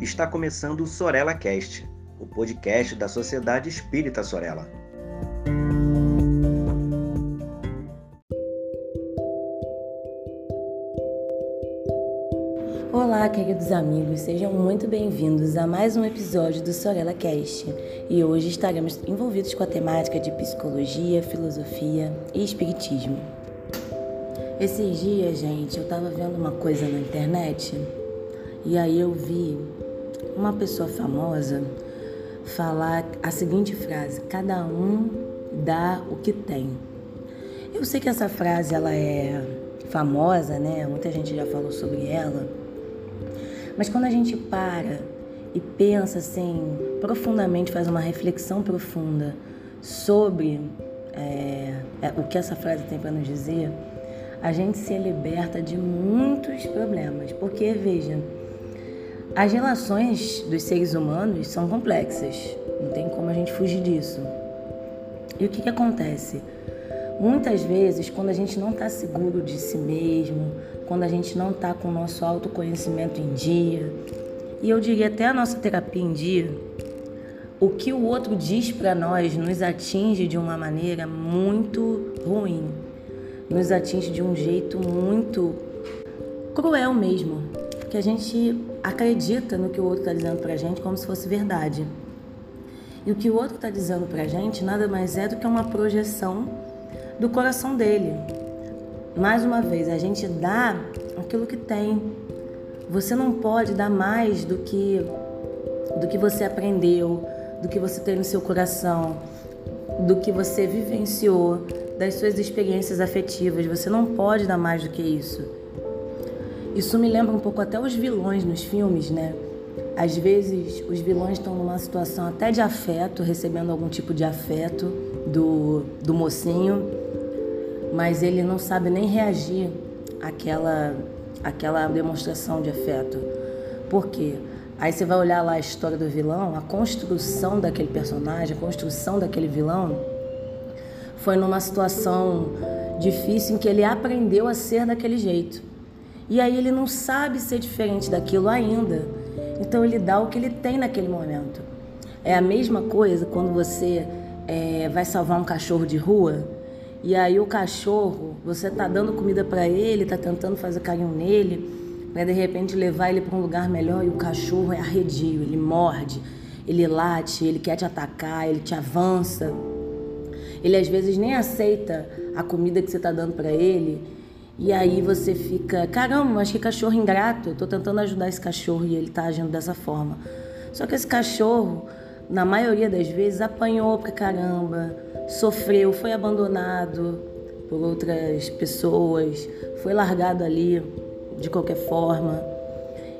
está começando o Sorella Cast, o podcast da Sociedade Espírita Sorella. Olá, queridos amigos, sejam muito bem-vindos a mais um episódio do Sorella Cast. E hoje estaremos envolvidos com a temática de psicologia, filosofia e espiritismo. Esses dias, gente, eu estava vendo uma coisa na internet e aí eu vi uma pessoa famosa falar a seguinte frase: cada um dá o que tem. Eu sei que essa frase ela é famosa, né? Muita gente já falou sobre ela. Mas quando a gente para e pensa assim profundamente, faz uma reflexão profunda sobre é, é, o que essa frase tem para nos dizer, a gente se liberta de muitos problemas. Porque, veja, as relações dos seres humanos são complexas, não tem como a gente fugir disso. E o que, que acontece? Muitas vezes, quando a gente não está seguro de si mesmo, quando a gente não está com o nosso autoconhecimento em dia, e eu diria até a nossa terapia em dia, o que o outro diz para nós nos atinge de uma maneira muito ruim, nos atinge de um jeito muito cruel mesmo, que a gente acredita no que o outro está dizendo para a gente como se fosse verdade. E o que o outro está dizendo para a gente nada mais é do que uma projeção do coração dele. Mais uma vez, a gente dá aquilo que tem. Você não pode dar mais do que do que você aprendeu, do que você tem no seu coração, do que você vivenciou, das suas experiências afetivas. Você não pode dar mais do que isso. Isso me lembra um pouco até os vilões nos filmes, né? Às vezes os vilões estão numa situação até de afeto, recebendo algum tipo de afeto do, do mocinho, mas ele não sabe nem reagir àquela, àquela demonstração de afeto. Por quê? Aí você vai olhar lá a história do vilão, a construção daquele personagem, a construção daquele vilão, foi numa situação difícil em que ele aprendeu a ser daquele jeito. E aí ele não sabe ser diferente daquilo ainda. Então ele dá o que ele tem naquele momento. É a mesma coisa quando você é, vai salvar um cachorro de rua e aí o cachorro, você tá dando comida para ele, tá tentando fazer carinho nele, para de repente levar ele para um lugar melhor e o cachorro é arredio, ele morde, ele late, ele quer te atacar, ele te avança. Ele às vezes nem aceita a comida que você tá dando para ele e aí você fica, caramba, mas que cachorro ingrato. Eu tô tentando ajudar esse cachorro e ele tá agindo dessa forma. Só que esse cachorro, na maioria das vezes, apanhou pra caramba, sofreu, foi abandonado por outras pessoas, foi largado ali de qualquer forma.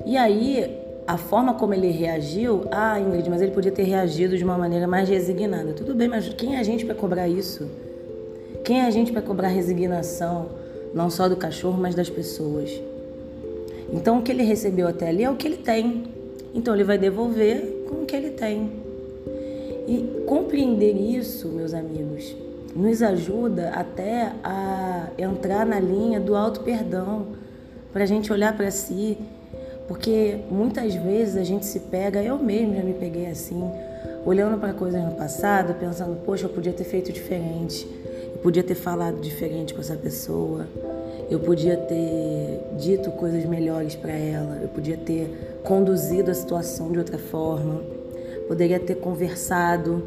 E aí, a forma como ele reagiu, ah, Ingrid, mas ele podia ter reagido de uma maneira mais resignada. Tudo bem, mas quem é a gente para cobrar isso? Quem é a gente para cobrar resignação? Não só do cachorro, mas das pessoas. Então o que ele recebeu até ali é o que ele tem. Então ele vai devolver com o que ele tem. E compreender isso, meus amigos, nos ajuda até a entrar na linha do auto perdão, para a gente olhar para si, porque muitas vezes a gente se pega, eu mesmo já me peguei assim, olhando para coisas no passado, pensando, poxa, eu podia ter feito diferente. Eu podia ter falado diferente com essa pessoa. Eu podia ter dito coisas melhores para ela. Eu podia ter conduzido a situação de outra forma. Poderia ter conversado.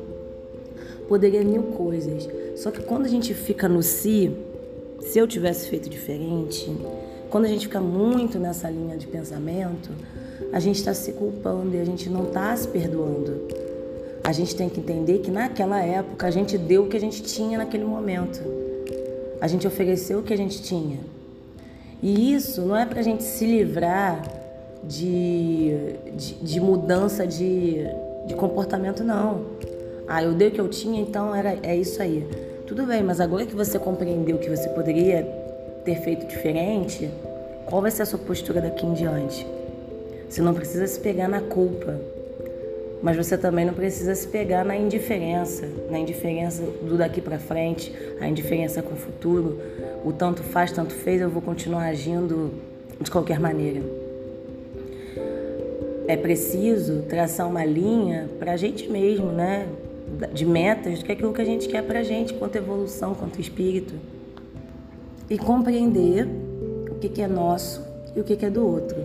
Poderia mil coisas. Só que quando a gente fica no si, se eu tivesse feito diferente, quando a gente fica muito nessa linha de pensamento, a gente está se culpando e a gente não está se perdoando. A gente tem que entender que naquela época a gente deu o que a gente tinha naquele momento. A gente ofereceu o que a gente tinha. E isso não é para a gente se livrar de, de, de mudança de, de comportamento, não. Ah, eu dei o que eu tinha, então era, é isso aí. Tudo bem, mas agora que você compreendeu que você poderia ter feito diferente, qual vai ser a sua postura daqui em diante? Você não precisa se pegar na culpa. Mas você também não precisa se pegar na indiferença, na indiferença do daqui para frente, a indiferença com o futuro. O tanto faz, tanto fez, eu vou continuar agindo de qualquer maneira. é preciso traçar uma linha para a gente mesmo, né? De metas, do que é aquilo que a gente quer para a gente, quanto evolução, quanto espírito. E compreender o que, é nosso e o que é do outro.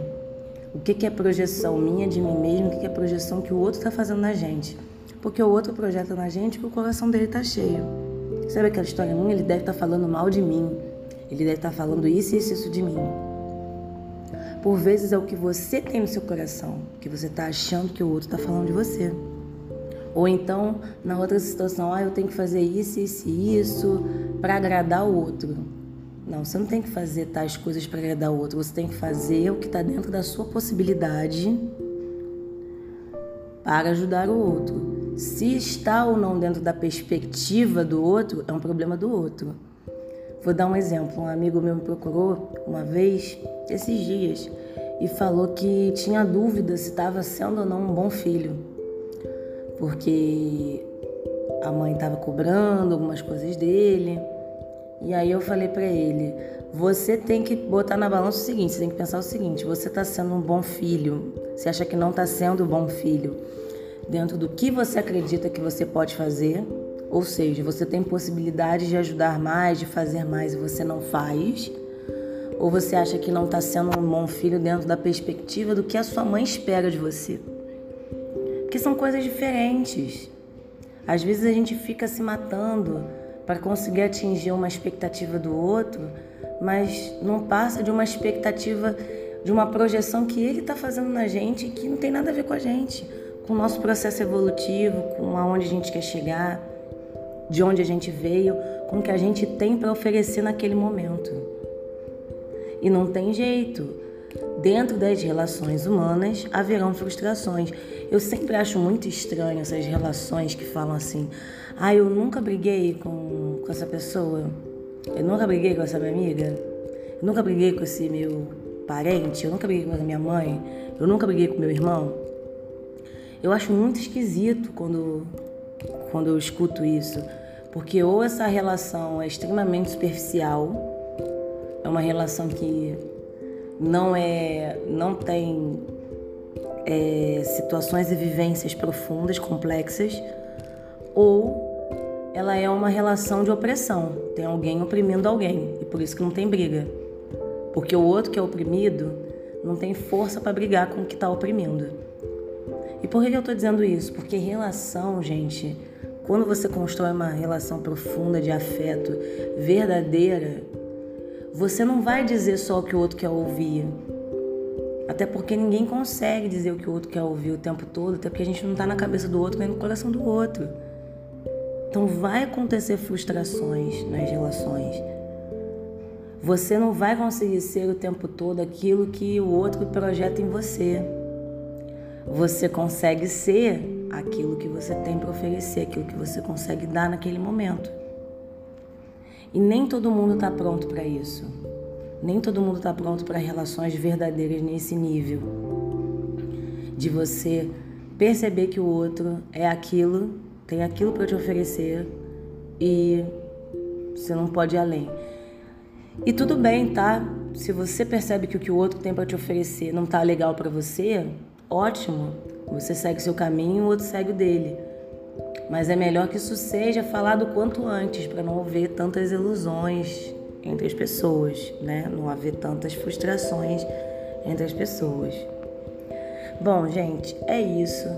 O que, que é projeção minha de mim mesmo, o que, que é projeção que o outro está fazendo na gente. Porque o outro projeta na gente que o coração dele está cheio. Sabe aquela história minha? Ele deve estar tá falando mal de mim. Ele deve estar tá falando isso isso, isso de mim. Por vezes é o que você tem no seu coração, que você está achando que o outro está falando de você. Ou então, na outra situação, ah, eu tenho que fazer isso, isso e isso para agradar o outro. Não, você não tem que fazer tais coisas para agradar o outro. Você tem que fazer o que está dentro da sua possibilidade para ajudar o outro. Se está ou não dentro da perspectiva do outro, é um problema do outro. Vou dar um exemplo. Um amigo meu me procurou uma vez, esses dias, e falou que tinha dúvida se estava sendo ou não um bom filho. Porque a mãe estava cobrando algumas coisas dele. E aí eu falei para ele: você tem que botar na balança o seguinte, você tem que pensar o seguinte, você está sendo um bom filho. Você acha que não está sendo um bom filho dentro do que você acredita que você pode fazer ou seja, você tem possibilidade de ajudar mais, de fazer mais e você não faz. Ou você acha que não está sendo um bom filho dentro da perspectiva do que a sua mãe espera de você. Porque são coisas diferentes. Às vezes a gente fica se matando para conseguir atingir uma expectativa do outro, mas não passa de uma expectativa, de uma projeção que ele está fazendo na gente que não tem nada a ver com a gente, com o nosso processo evolutivo, com aonde a gente quer chegar de onde a gente veio, com o que a gente tem para oferecer naquele momento. E não tem jeito. Dentro das relações humanas haverão frustrações. Eu sempre acho muito estranho essas relações que falam assim: ah, eu nunca briguei com, com essa pessoa, eu nunca briguei com essa minha amiga, eu nunca briguei com esse meu parente, eu nunca briguei com a minha mãe, eu nunca briguei com meu irmão. Eu acho muito esquisito quando quando eu escuto isso, porque ou essa relação é extremamente superficial, é uma relação que não é, não tem é, situações e vivências profundas, complexas, ou ela é uma relação de opressão, tem alguém oprimindo alguém e por isso que não tem briga, porque o outro que é oprimido não tem força para brigar com o que está oprimindo. E por que eu estou dizendo isso? Porque relação, gente, quando você constrói uma relação profunda de afeto, verdadeira, você não vai dizer só o que o outro quer ouvir. Até porque ninguém consegue dizer o que o outro quer ouvir o tempo todo, até porque a gente não está na cabeça do outro nem no coração do outro. Então vai acontecer frustrações nas relações. Você não vai conseguir ser o tempo todo aquilo que o outro projeta em você. Você consegue ser aquilo que você tem para oferecer, aquilo que você consegue dar naquele momento. E nem todo mundo está pronto para isso. Nem todo mundo está pronto para relações verdadeiras nesse nível. De você perceber que o outro é aquilo, tem aquilo para te oferecer e você não pode ir além. E tudo bem, tá? Se você percebe que o que o outro tem para te oferecer não tá legal para você, ótimo. Você segue seu caminho, o outro segue o dele. Mas é melhor que isso seja falado quanto antes, para não haver tantas ilusões entre as pessoas, né? Não haver tantas frustrações entre as pessoas. Bom, gente, é isso.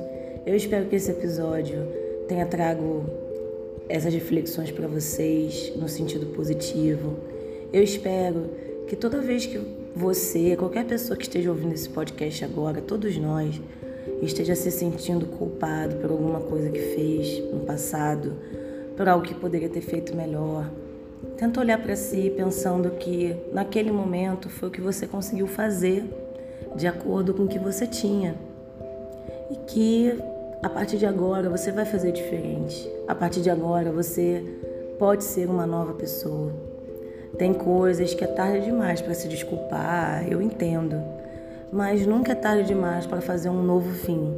Eu espero que esse episódio tenha trago essas reflexões para vocês no sentido positivo. Eu espero que toda vez que você, qualquer pessoa que esteja ouvindo esse podcast agora, todos nós, esteja se sentindo culpado por alguma coisa que fez no passado, por algo que poderia ter feito melhor. Tenta olhar para si pensando que naquele momento foi o que você conseguiu fazer de acordo com o que você tinha. E que a partir de agora você vai fazer diferente. A partir de agora você pode ser uma nova pessoa. Tem coisas que é tarde demais para se desculpar, eu entendo. Mas nunca é tarde demais para fazer um novo fim.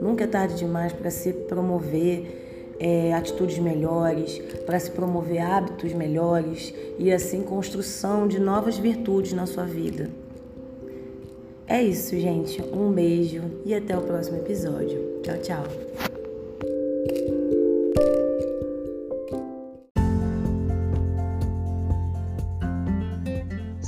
Nunca é tarde demais para se promover é, atitudes melhores, para se promover hábitos melhores e assim construção de novas virtudes na sua vida. É isso, gente. Um beijo e até o próximo episódio. Tchau, tchau.